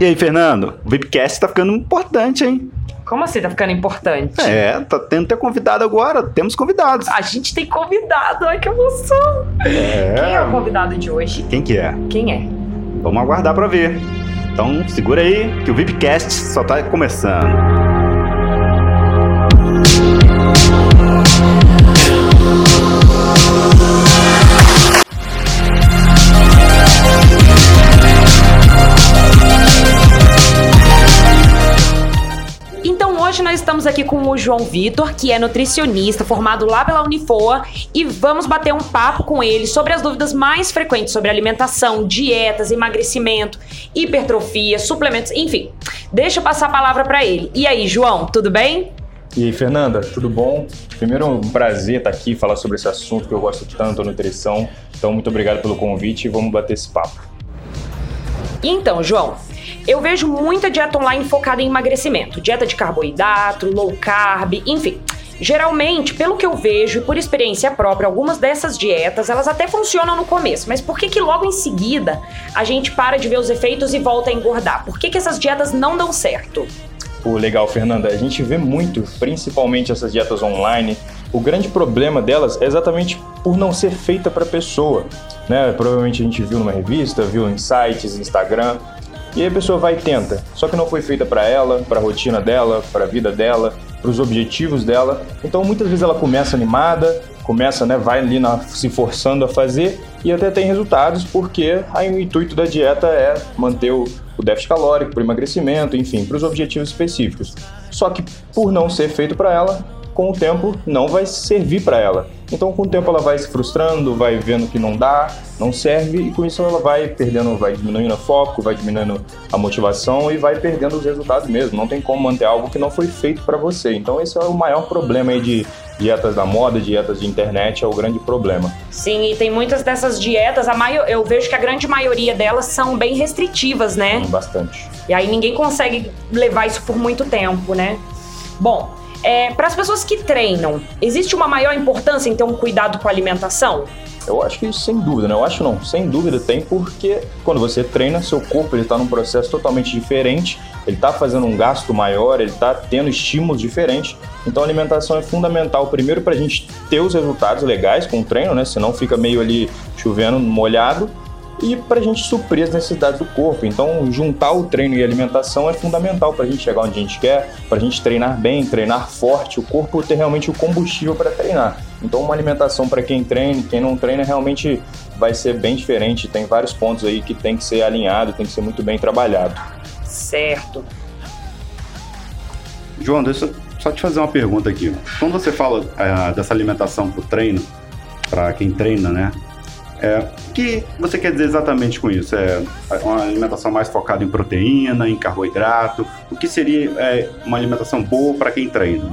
E aí, Fernando? O VIPcast tá ficando importante, hein? Como assim tá ficando importante? É, tá tendo ter convidado agora. Temos convidados. A gente tem convidado, ai que emoção! É. Quem é o convidado de hoje? Quem que é? Quem é? Vamos aguardar pra ver. Então, segura aí que o VIPcast só tá começando. Então hoje nós estamos aqui com o João Vitor, que é nutricionista, formado lá pela Unifoa, e vamos bater um papo com ele sobre as dúvidas mais frequentes sobre alimentação, dietas, emagrecimento, hipertrofia, suplementos, enfim. Deixa eu passar a palavra para ele. E aí, João, tudo bem? E aí, Fernanda, tudo bom? Primeiro, um prazer estar aqui falar sobre esse assunto que eu gosto tanto, a nutrição. Então, muito obrigado pelo convite e vamos bater esse papo. Então, João, eu vejo muita dieta online focada em emagrecimento, dieta de carboidrato, low carb, enfim. Geralmente, pelo que eu vejo e por experiência própria, algumas dessas dietas, elas até funcionam no começo, mas por que que logo em seguida a gente para de ver os efeitos e volta a engordar? Por que que essas dietas não dão certo? Pô, legal, Fernanda. A gente vê muito, principalmente essas dietas online, o grande problema delas é exatamente por não ser feita para a pessoa. Né? Provavelmente a gente viu numa revista, viu em sites, Instagram, e aí a pessoa vai e tenta. Só que não foi feita para ela, para a rotina dela, para a vida dela, para os objetivos dela. Então muitas vezes ela começa animada, começa, né, vai ali na, se forçando a fazer e até tem resultados porque aí, o intuito da dieta é manter o, o déficit calórico, para emagrecimento, enfim, para os objetivos específicos. Só que por não ser feito para ela, com o tempo não vai servir para ela. Então, com o tempo, ela vai se frustrando, vai vendo que não dá, não serve, e com isso ela vai perdendo, vai diminuindo o foco, vai diminuindo a motivação e vai perdendo os resultados mesmo. Não tem como manter algo que não foi feito para você. Então, esse é o maior problema aí de dietas da moda, dietas de internet, é o grande problema. Sim, e tem muitas dessas dietas, a maior, eu vejo que a grande maioria delas são bem restritivas, né? Bastante. E aí ninguém consegue levar isso por muito tempo, né? Bom, é, para as pessoas que treinam, existe uma maior importância em ter um cuidado com a alimentação? Eu acho que sem dúvida, né? Eu acho não, sem dúvida tem, porque quando você treina, seu corpo ele está num processo totalmente diferente, ele está fazendo um gasto maior, ele está tendo estímulos diferentes. Então a alimentação é fundamental, primeiro para a gente ter os resultados legais com o treino, né? Senão fica meio ali chovendo molhado e para a gente suprir as necessidades do corpo. Então, juntar o treino e a alimentação é fundamental para a gente chegar onde a gente quer, para a gente treinar bem, treinar forte, o corpo ter realmente o combustível para treinar. Então, uma alimentação para quem treina, quem não treina, realmente vai ser bem diferente. Tem vários pontos aí que tem que ser alinhado, tem que ser muito bem trabalhado. Certo. João, deixa eu só te fazer uma pergunta aqui. Quando você fala é, dessa alimentação para o treino, para quem treina, né? É, que você quer dizer exatamente com isso? É uma alimentação mais focada em proteína, em carboidrato? O que seria é, uma alimentação boa para quem treina?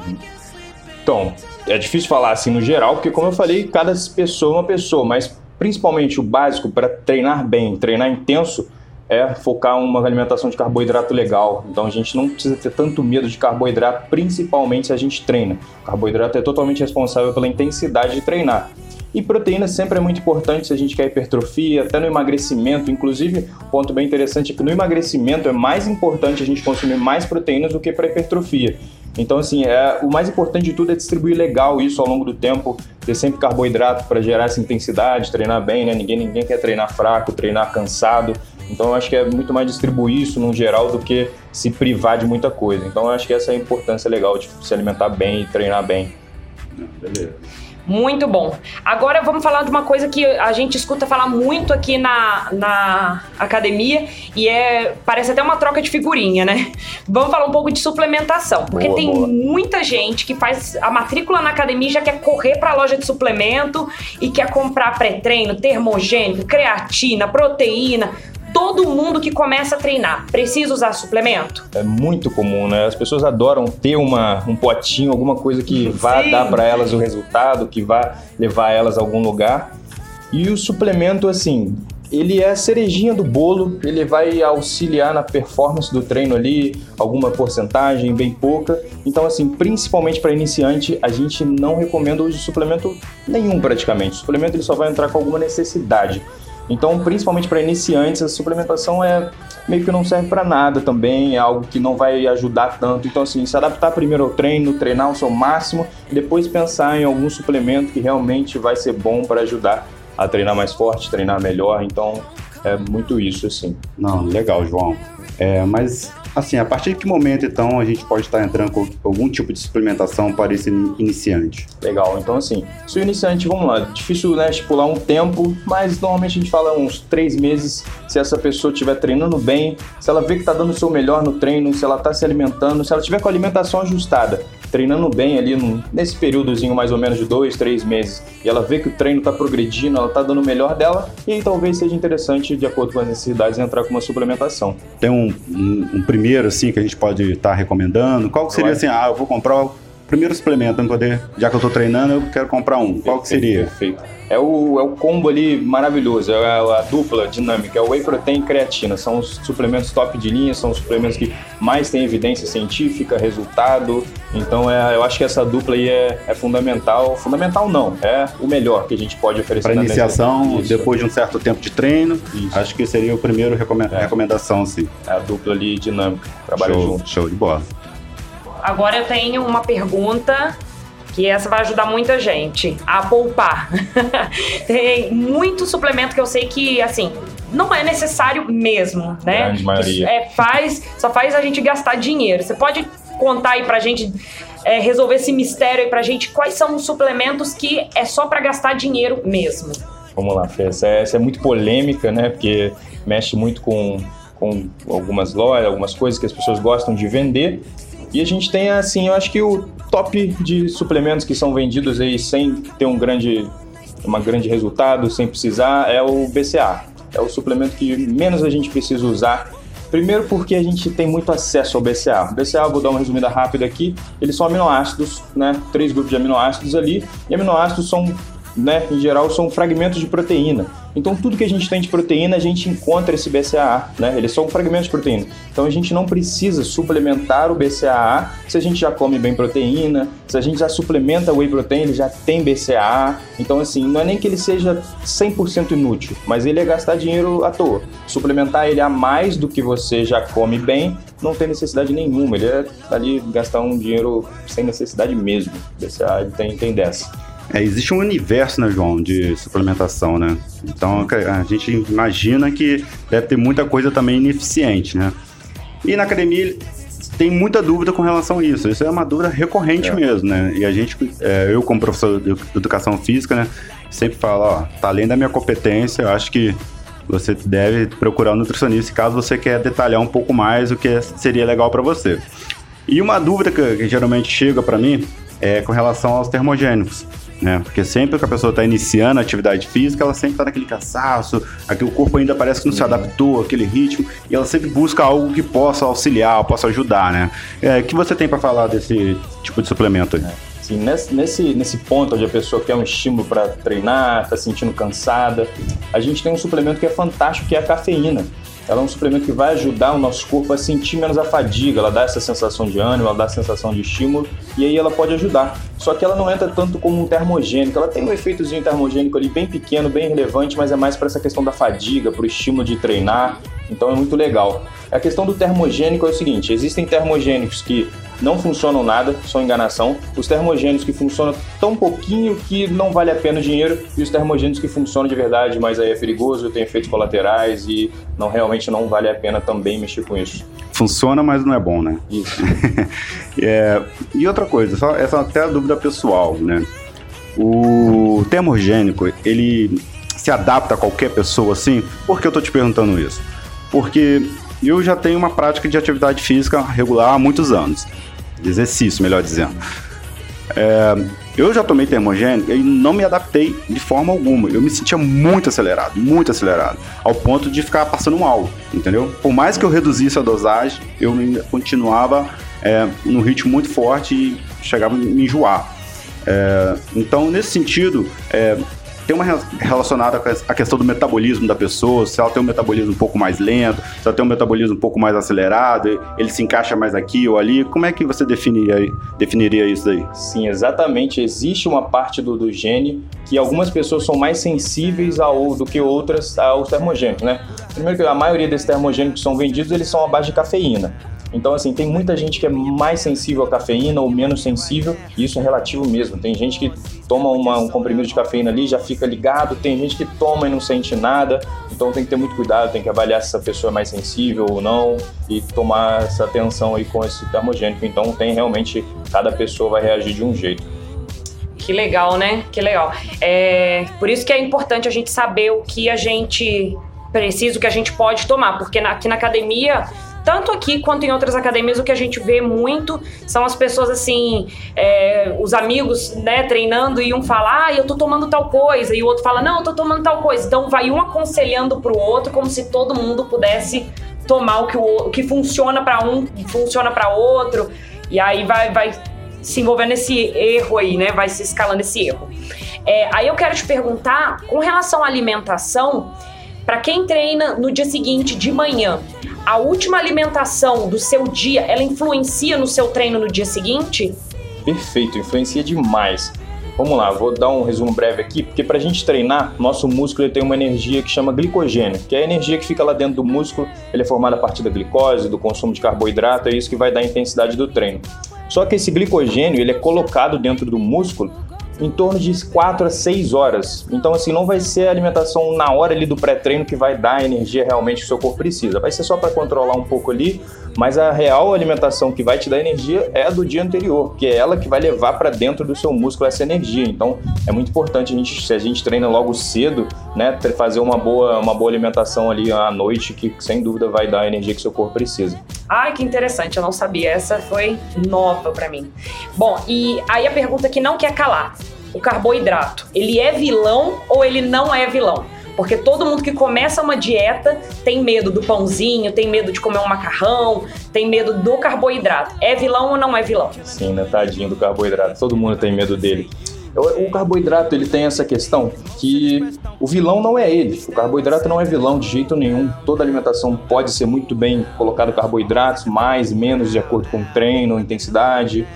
Então, é difícil falar assim no geral, porque como eu falei, cada pessoa é uma pessoa, mas principalmente o básico para treinar bem, treinar intenso, é focar uma alimentação de carboidrato legal. Então a gente não precisa ter tanto medo de carboidrato, principalmente se a gente treina. O carboidrato é totalmente responsável pela intensidade de treinar. E proteína sempre é muito importante se a gente quer hipertrofia, até no emagrecimento. Inclusive, ponto bem interessante é que no emagrecimento é mais importante a gente consumir mais proteínas do que para hipertrofia. Então, assim, é, o mais importante de tudo é distribuir legal isso ao longo do tempo, ter sempre carboidrato para gerar essa intensidade, treinar bem, né? Ninguém, ninguém quer treinar fraco, treinar cansado. Então, eu acho que é muito mais distribuir isso no geral do que se privar de muita coisa. Então, eu acho que essa é a importância legal de se alimentar bem e treinar bem. Beleza. Muito bom. Agora vamos falar de uma coisa que a gente escuta falar muito aqui na, na academia e é parece até uma troca de figurinha, né? Vamos falar um pouco de suplementação, porque Boa, tem boa. muita gente que faz a matrícula na academia e já quer correr para a loja de suplemento e quer comprar pré-treino, termogênico, creatina, proteína. Todo mundo que começa a treinar precisa usar suplemento? É muito comum, né? As pessoas adoram ter uma, um potinho, alguma coisa que vá Sim. dar para elas o resultado, que vá levar elas a algum lugar. E o suplemento, assim, ele é a cerejinha do bolo, ele vai auxiliar na performance do treino ali, alguma porcentagem, bem pouca. Então, assim, principalmente para iniciante, a gente não recomenda o uso de suplemento nenhum praticamente. O suplemento ele só vai entrar com alguma necessidade. Então, principalmente para iniciantes, a suplementação é meio que não serve para nada também, é algo que não vai ajudar tanto. Então, assim, se adaptar primeiro ao treino, treinar o seu máximo, e depois pensar em algum suplemento que realmente vai ser bom para ajudar a treinar mais forte, treinar melhor. Então, é muito isso, assim. Não, legal, João. É, mas Assim, a partir de que momento, então, a gente pode estar entrando com algum tipo de suplementação para esse iniciante? Legal, então assim, se o iniciante, vamos lá, difícil né, estipular um tempo, mas normalmente a gente fala uns três meses, se essa pessoa estiver treinando bem, se ela vê que está dando o seu melhor no treino, se ela está se alimentando, se ela tiver com a alimentação ajustada, treinando bem ali no, nesse períodozinho mais ou menos de dois, três meses, e ela vê que o treino está progredindo, ela está dando o melhor dela, e aí talvez seja interessante, de acordo com as necessidades, entrar com uma suplementação. Tem um, um, um primeiro, assim, que a gente pode estar tá recomendando? Qual seria, assim, ah, eu vou comprar primeiro suplemento poder, já que eu estou treinando, eu quero comprar um. Qual que seria? Perfeito. É o, é o combo ali maravilhoso, é a, a, dupla dinâmica, é o whey protein e creatina. São os suplementos top de linha, são os suplementos que mais têm evidência científica, resultado. Então é, eu acho que essa dupla aí é, é fundamental. Fundamental não, é o melhor que a gente pode oferecer. Para iniciação, depois de um certo tempo de treino, Isso. acho que seria o primeiro recomenda é. recomendação, sim. É a dupla ali dinâmica, trabalha show, junto. Show de bola. Agora eu tenho uma pergunta que essa vai ajudar muita gente a poupar. Tem muito suplemento que eu sei que, assim, não é necessário mesmo, né? Grande maioria. É, faz, só faz a gente gastar dinheiro. Você pode contar aí pra gente, é, resolver esse mistério aí pra gente, quais são os suplementos que é só para gastar dinheiro mesmo? Vamos lá, Fê. Essa é, essa é muito polêmica, né? Porque mexe muito com, com algumas lojas, algumas coisas que as pessoas gostam de vender. E a gente tem, assim, eu acho que o top de suplementos que são vendidos aí sem ter um grande, uma grande resultado, sem precisar, é o BCA. É o suplemento que menos a gente precisa usar. Primeiro porque a gente tem muito acesso ao BCA. O BCA, vou dar uma resumida rápida aqui, eles são aminoácidos, né? Três grupos de aminoácidos ali. E aminoácidos são né, em geral, são fragmentos de proteína. Então, tudo que a gente tem de proteína, a gente encontra esse BCAA, né? Eles são fragmentos de proteína. Então, a gente não precisa suplementar o BCAA se a gente já come bem proteína, se a gente já suplementa whey protein, ele já tem BCAA. Então, assim, não é nem que ele seja 100% inútil, mas ele é gastar dinheiro à toa. Suplementar ele a mais do que você já come bem, não tem necessidade nenhuma. Ele é ali gastar um dinheiro sem necessidade mesmo. BCAA ele tem, tem dessa. É, existe um universo, né, João, de suplementação, né? Então a gente imagina que deve ter muita coisa também ineficiente, né? E na academia tem muita dúvida com relação a isso. Isso é uma dúvida recorrente é. mesmo, né? E a gente, é, eu como professor de educação física, né, sempre falo, ó, tá além da minha competência, eu acho que você deve procurar um nutricionista caso você quer detalhar um pouco mais o que seria legal para você. E uma dúvida que, que geralmente chega para mim é com relação aos termogênicos né? Porque sempre que a pessoa está iniciando a atividade física, ela sempre está naquele cansaço, aqui o corpo ainda parece que não se uhum. adaptou àquele ritmo, e ela sempre busca algo que possa auxiliar, possa ajudar, né? É, o que você tem para falar desse tipo de suplemento aí? É. Sim, nesse, nesse, nesse ponto onde a pessoa quer um estímulo para treinar, está sentindo cansada, a gente tem um suplemento que é fantástico, que é a cafeína. Ela é um suplemento que vai ajudar o nosso corpo a sentir menos a fadiga, ela dá essa sensação de ânimo, ela dá a sensação de estímulo e aí ela pode ajudar. Só que ela não entra tanto como um termogênico, ela tem um efeitozinho termogênico ali bem pequeno, bem relevante, mas é mais para essa questão da fadiga, para o estímulo de treinar, então é muito legal. A questão do termogênico é o seguinte: existem termogênicos que não funcionam nada, são enganação. Os termogênicos que funcionam tão pouquinho que não vale a pena o dinheiro, e os termogênicos que funcionam de verdade, mas aí é perigoso, tem efeitos colaterais e não realmente não vale a pena também mexer com isso. Funciona, mas não é bom, né? Isso. é, e outra coisa, só, essa é até a dúvida pessoal, né? O termogênico, ele se adapta a qualquer pessoa assim? Por que eu tô te perguntando isso? Porque eu já tenho uma prática de atividade física regular há muitos anos. De exercício, melhor dizendo. É, eu já tomei termogênico e não me adaptei de forma alguma. Eu me sentia muito acelerado, muito acelerado, ao ponto de ficar passando mal, entendeu? Por mais que eu reduzisse a dosagem, eu continuava é, num ritmo muito forte e chegava a me enjoar. É, então, nesse sentido, é, tem uma relacionada com a questão do metabolismo da pessoa, se ela tem um metabolismo um pouco mais lento, se ela tem um metabolismo um pouco mais acelerado, ele se encaixa mais aqui ou ali. Como é que você definiria, definiria isso daí? Sim, exatamente. Existe uma parte do, do gene que algumas pessoas são mais sensíveis ao, do que outras aos termogênicos, né? Primeiro que a maioria desses termogênicos que são vendidos, eles são à base de cafeína. Então, assim, tem muita gente que é mais sensível à cafeína ou menos sensível, e isso é relativo mesmo. Tem gente que toma uma, um comprimido de cafeína ali já fica ligado, tem gente que toma e não sente nada, então tem que ter muito cuidado, tem que avaliar se essa pessoa é mais sensível ou não e tomar essa atenção aí com esse termogênico. Então, tem realmente, cada pessoa vai reagir de um jeito. Que legal, né? Que legal. É, por isso que é importante a gente saber o que a gente precisa, o que a gente pode tomar, porque na, aqui na academia tanto aqui quanto em outras academias, o que a gente vê muito são as pessoas assim, é, os amigos, né, treinando e um fala, ah, eu tô tomando tal coisa, e o outro fala, não, eu tô tomando tal coisa. Então vai um aconselhando pro outro como se todo mundo pudesse tomar o que, o, que funciona para um, funciona para outro. E aí vai, vai se envolvendo nesse erro aí, né? Vai se escalando esse erro. É, aí eu quero te perguntar, com relação à alimentação, para quem treina no dia seguinte de manhã, a última alimentação do seu dia, ela influencia no seu treino no dia seguinte? Perfeito, influencia demais. Vamos lá, vou dar um resumo breve aqui, porque para a gente treinar, nosso músculo tem uma energia que chama glicogênio, que é a energia que fica lá dentro do músculo, ele é formado a partir da glicose, do consumo de carboidrato, é isso que vai dar a intensidade do treino. Só que esse glicogênio, ele é colocado dentro do músculo em torno de 4 a 6 horas. Então, assim, não vai ser a alimentação na hora ali do pré-treino que vai dar a energia realmente que o seu corpo precisa. Vai ser só para controlar um pouco ali, mas a real alimentação que vai te dar energia é a do dia anterior, que é ela que vai levar para dentro do seu músculo essa energia. Então, é muito importante a gente, se a gente treina logo cedo, né, fazer uma boa, uma boa alimentação ali à noite, que sem dúvida vai dar a energia que seu corpo precisa. Ai, que interessante, eu não sabia. Essa foi nova para mim. Bom, e aí a pergunta que não quer calar: o carboidrato, ele é vilão ou ele não é vilão? Porque todo mundo que começa uma dieta tem medo do pãozinho, tem medo de comer um macarrão, tem medo do carboidrato. É vilão ou não é vilão? Sim, né? Tadinho do carboidrato. Todo mundo tem medo dele. O carboidrato ele tem essa questão que o vilão não é ele. O carboidrato não é vilão de jeito nenhum. Toda alimentação pode ser muito bem colocado carboidratos, mais, menos, de acordo com o treino, intensidade.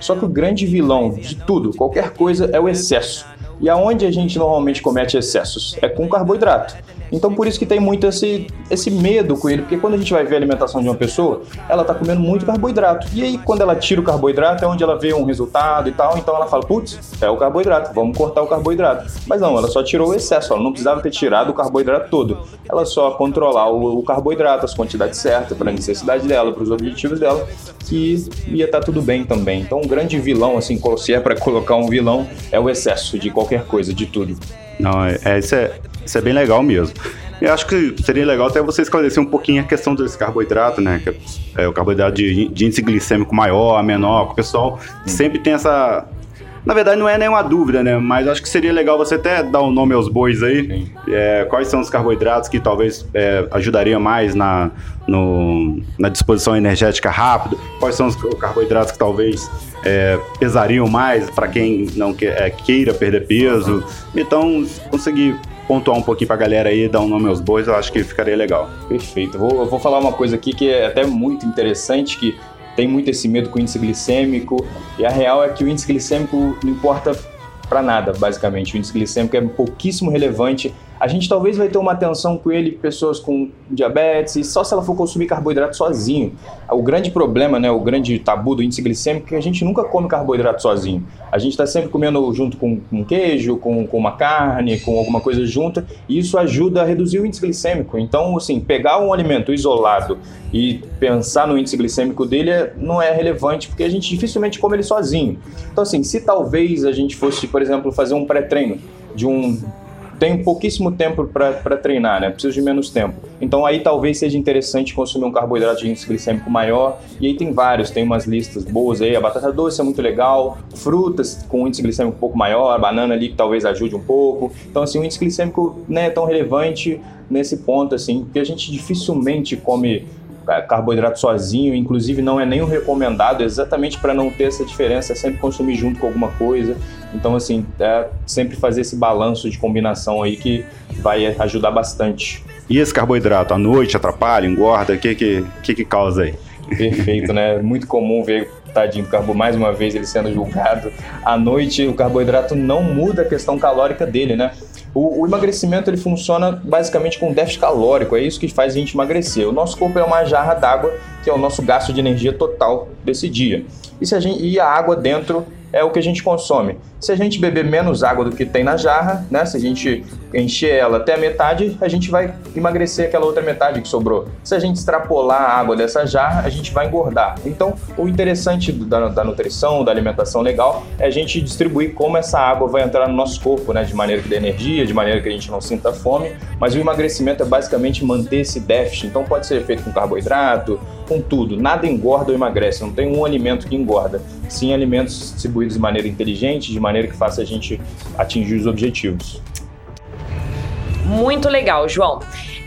Só que o grande vilão de tudo, qualquer coisa, é o excesso. E aonde a gente normalmente comete excessos? É com carboidrato. Então por isso que tem muito esse, esse medo com ele, porque quando a gente vai ver a alimentação de uma pessoa, ela tá comendo muito carboidrato. E aí quando ela tira o carboidrato é onde ela vê um resultado e tal, então ela fala, putz, é o carboidrato, vamos cortar o carboidrato. Mas não, ela só tirou o excesso, ela não precisava ter tirado o carboidrato todo. Ela só controlar o, o carboidrato, as quantidades certas para a necessidade dela, para os objetivos dela, que ia estar tá tudo bem também. Então um grande vilão, assim, se é para colocar um vilão, é o excesso de qualquer coisa, de tudo. Não, é, é, isso, é, isso é bem legal mesmo. Eu acho que seria legal até você esclarecer um pouquinho a questão desse carboidrato, né? Que é o carboidrato de, de índice glicêmico maior, menor, que o pessoal sempre tem essa. Na verdade, não é nenhuma dúvida, né? Mas acho que seria legal você até dar o um nome aos bois aí. É, quais são os carboidratos que talvez é, ajudariam mais na, no, na disposição energética rápida? Quais são os carboidratos que talvez é, pesariam mais para quem não que, é, queira perder peso? Então, conseguir pontuar um pouquinho pra galera aí, dar um nome aos bois, eu acho que ficaria legal. Perfeito. Vou, eu vou falar uma coisa aqui que é até muito interessante, que tem muito esse medo com o índice glicêmico, e a real é que o índice glicêmico não importa para nada, basicamente. O índice glicêmico é pouquíssimo relevante a gente talvez vai ter uma atenção com ele pessoas com diabetes, e só se ela for consumir carboidrato sozinho. O grande problema, né, o grande tabu do índice glicêmico é que a gente nunca come carboidrato sozinho. A gente está sempre comendo junto com, com queijo, com, com uma carne, com alguma coisa junta, e isso ajuda a reduzir o índice glicêmico. Então, assim, pegar um alimento isolado e pensar no índice glicêmico dele é, não é relevante, porque a gente dificilmente come ele sozinho. Então, assim, se talvez a gente fosse, por exemplo, fazer um pré-treino de um tenho pouquíssimo tempo para treinar, né? Preciso de menos tempo. Então aí talvez seja interessante consumir um carboidrato de índice glicêmico maior. E aí tem vários, tem umas listas boas aí. A batata doce é muito legal, frutas com índice glicêmico um pouco maior, a banana ali que talvez ajude um pouco. Então assim, o índice glicêmico não é tão relevante nesse ponto assim, porque a gente dificilmente come carboidrato sozinho, inclusive não é nem o recomendado, exatamente para não ter essa diferença, é sempre consumir junto com alguma coisa. Então, assim, é sempre fazer esse balanço de combinação aí que vai ajudar bastante. E esse carboidrato à noite atrapalha, engorda? O que, que, que, que causa aí? Perfeito, né? Muito comum ver tadinho carbo mais uma vez ele sendo julgado. À noite o carboidrato não muda a questão calórica dele, né? O, o, emagrecimento ele funciona basicamente com déficit calórico, é isso que faz a gente emagrecer. O nosso corpo é uma jarra d'água, que é o nosso gasto de energia total desse dia. E, se a, gente, e a água dentro é o que a gente consome. Se a gente beber menos água do que tem na jarra, né? Se a gente encher ela até a metade, a gente vai emagrecer aquela outra metade que sobrou. Se a gente extrapolar a água dessa jarra, a gente vai engordar. Então, o interessante da, da nutrição, da alimentação legal, é a gente distribuir como essa água vai entrar no nosso corpo, né? De maneira que dê energia, de maneira que a gente não sinta fome. Mas o emagrecimento é basicamente manter esse déficit. Então, pode ser feito com carboidrato, com tudo. Nada engorda ou emagrece. Não tem um alimento que engorda. Sim, alimentos distribuídos de maneira inteligente, de maneira que faça a gente atingir os objetivos. Muito legal, João.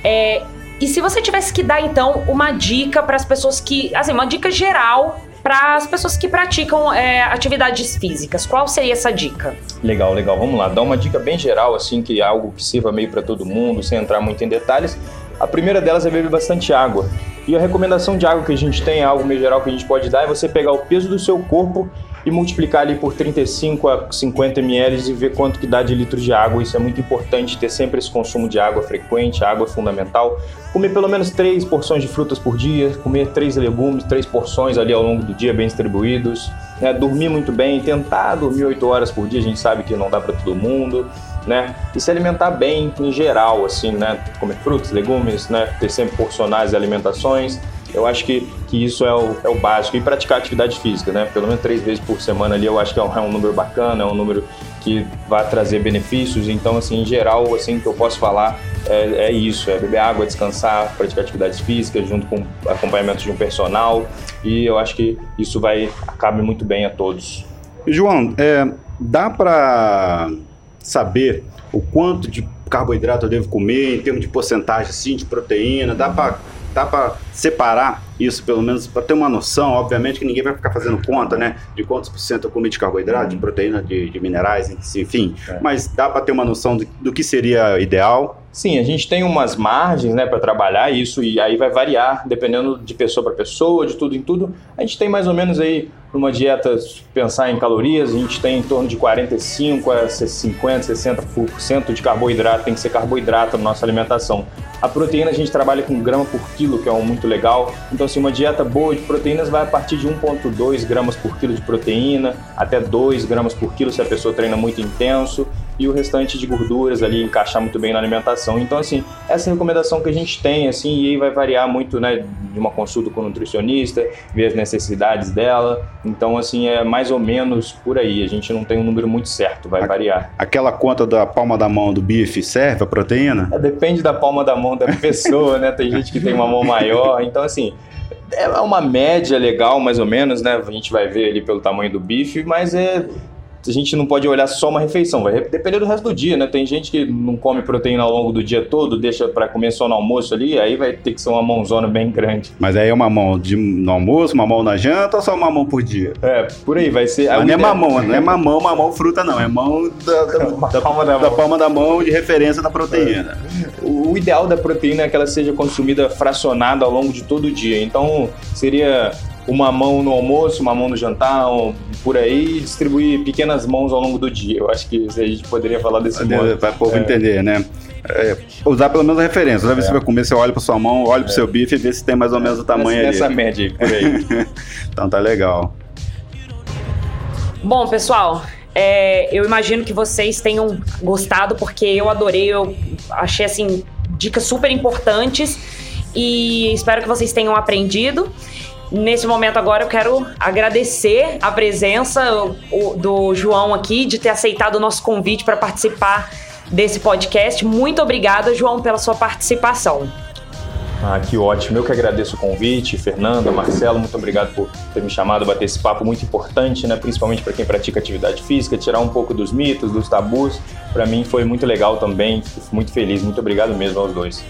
É, e se você tivesse que dar então uma dica para as pessoas que, assim, uma dica geral para as pessoas que praticam é, atividades físicas, qual seria essa dica? Legal, legal. Vamos lá. Dá uma dica bem geral, assim, que é algo que sirva meio para todo mundo, sem entrar muito em detalhes. A primeira delas é beber bastante água. E a recomendação de água que a gente tem, algo meio geral que a gente pode dar, é você pegar o peso do seu corpo e multiplicar ali por 35 a 50 ml e ver quanto que dá de litro de água. Isso é muito importante, ter sempre esse consumo de água frequente, água é fundamental. Comer pelo menos três porções de frutas por dia, comer três legumes, três porções ali ao longo do dia bem distribuídos. Né? Dormir muito bem, tentar dormir 8 horas por dia, a gente sabe que não dá para todo mundo. Né? E se alimentar bem em geral, assim, né? Comer frutas, legumes, né? Ter sempre porcionais alimentações eu acho que, que isso é o, é o básico. E praticar atividade física, né? Pelo menos três vezes por semana ali, eu acho que é um, é um número bacana, é um número que vai trazer benefícios. Então, assim, em geral, assim, que eu posso falar é, é isso: é beber água, descansar, praticar atividades físicas junto com acompanhamento de um personal. E eu acho que isso vai cabe muito bem a todos. João, é, dá para saber o quanto de carboidrato eu devo comer em termos de porcentagem assim, de proteína? Dá para dá para separar isso, pelo menos para ter uma noção, obviamente que ninguém vai ficar fazendo conta, né, de quantos por cento eu comi de carboidrato, uhum. de proteína, de, de minerais, enfim, é. mas dá para ter uma noção do, do que seria ideal Sim, a gente tem umas margens né, para trabalhar isso e aí vai variar dependendo de pessoa para pessoa, de tudo em tudo. A gente tem mais ou menos aí numa dieta, pensar em calorias, a gente tem em torno de 45 a 50, 60% de carboidrato, tem que ser carboidrato na nossa alimentação. A proteína a gente trabalha com grama por quilo, que é um muito legal. Então, assim, uma dieta boa de proteínas vai a partir de 1,2 gramas por quilo de proteína, até 2 gramas por quilo se a pessoa treina muito intenso e o restante de gorduras ali encaixar muito bem na alimentação. Então, assim, essa é a recomendação que a gente tem, assim, e aí vai variar muito, né, de uma consulta com o nutricionista, ver as necessidades dela. Então, assim, é mais ou menos por aí. A gente não tem um número muito certo, vai a, variar. Aquela conta da palma da mão do bife serve a proteína? É, depende da palma da mão da pessoa, né? Tem gente que tem uma mão maior. Então, assim, é uma média legal, mais ou menos, né? A gente vai ver ali pelo tamanho do bife, mas é a gente não pode olhar só uma refeição, vai depender do resto do dia, né? Tem gente que não come proteína ao longo do dia todo, deixa para comer só no almoço ali, aí vai ter que ser uma mãozona bem grande. Mas aí é uma mão de, no almoço, uma mão na janta ou só uma mão por dia? É, por aí vai ser. Mas não é mamão, não é mamão, mamão fruta não, é mão da, da, da, palma, da, da palma da mão de referência da proteína. É. O, o ideal da proteína é que ela seja consumida fracionada ao longo de todo o dia. Então seria uma mão no almoço, uma mão no jantar, um, por aí, e distribuir pequenas mãos ao longo do dia. Eu acho que a gente poderia falar desse modo. Para o povo é. entender, né? É, usar pelo menos a referência. Toda vez que é. você vai comer, você olha para sua mão, olha para o é. seu bife e vê se tem mais ou menos o tamanho Nessa ali. média aí, por aí. então tá legal. Bom, pessoal, é, eu imagino que vocês tenham gostado, porque eu adorei, eu achei assim, dicas super importantes e espero que vocês tenham aprendido. Nesse momento agora eu quero agradecer a presença do João aqui, de ter aceitado o nosso convite para participar desse podcast. Muito obrigada, João, pela sua participação. Ah, que ótimo. Eu que agradeço o convite, Fernanda, Marcelo, muito obrigado por ter me chamado bater esse papo muito importante, né? Principalmente para quem pratica atividade física, tirar um pouco dos mitos, dos tabus. Para mim foi muito legal também, fico muito feliz. Muito obrigado mesmo aos dois.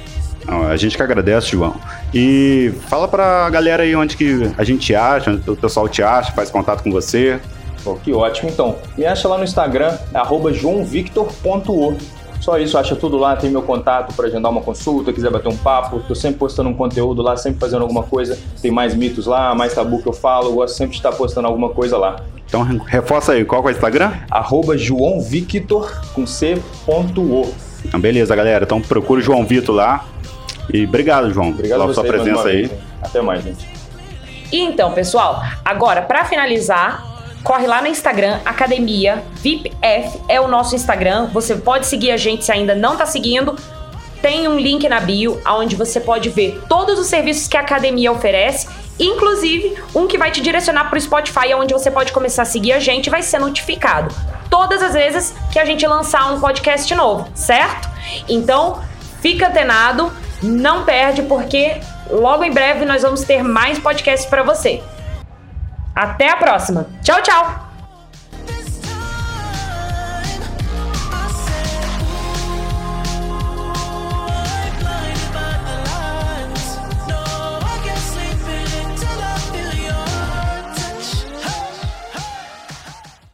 A gente que agradece, João. E fala pra galera aí onde que a gente acha, onde o pessoal te acha, faz contato com você. Pô, que ótimo, então. Me acha lá no Instagram, arroba joãovictor.o. Só isso, acha tudo lá, tem meu contato para agendar uma consulta, quiser bater um papo. Tô sempre postando um conteúdo lá, sempre fazendo alguma coisa. Tem mais mitos lá, mais tabu que eu falo, eu gosto sempre de estar postando alguma coisa lá. Então reforça aí, qual é o Instagram? Arroba João Victor com C.O. Então, beleza, galera. Então procure o João Vitor lá. E obrigado, João, obrigado pela sua presença aí. Vez, Até mais, gente. E então, pessoal, agora para finalizar, corre lá no Instagram, Academia VIPF é o nosso Instagram. Você pode seguir a gente se ainda não está seguindo. Tem um link na bio onde você pode ver todos os serviços que a academia oferece, inclusive um que vai te direcionar para o Spotify, onde você pode começar a seguir a gente e vai ser notificado todas as vezes que a gente lançar um podcast novo, certo? Então, fica antenado, não perde porque logo em breve nós vamos ter mais podcasts para você. Até a próxima. Tchau, tchau.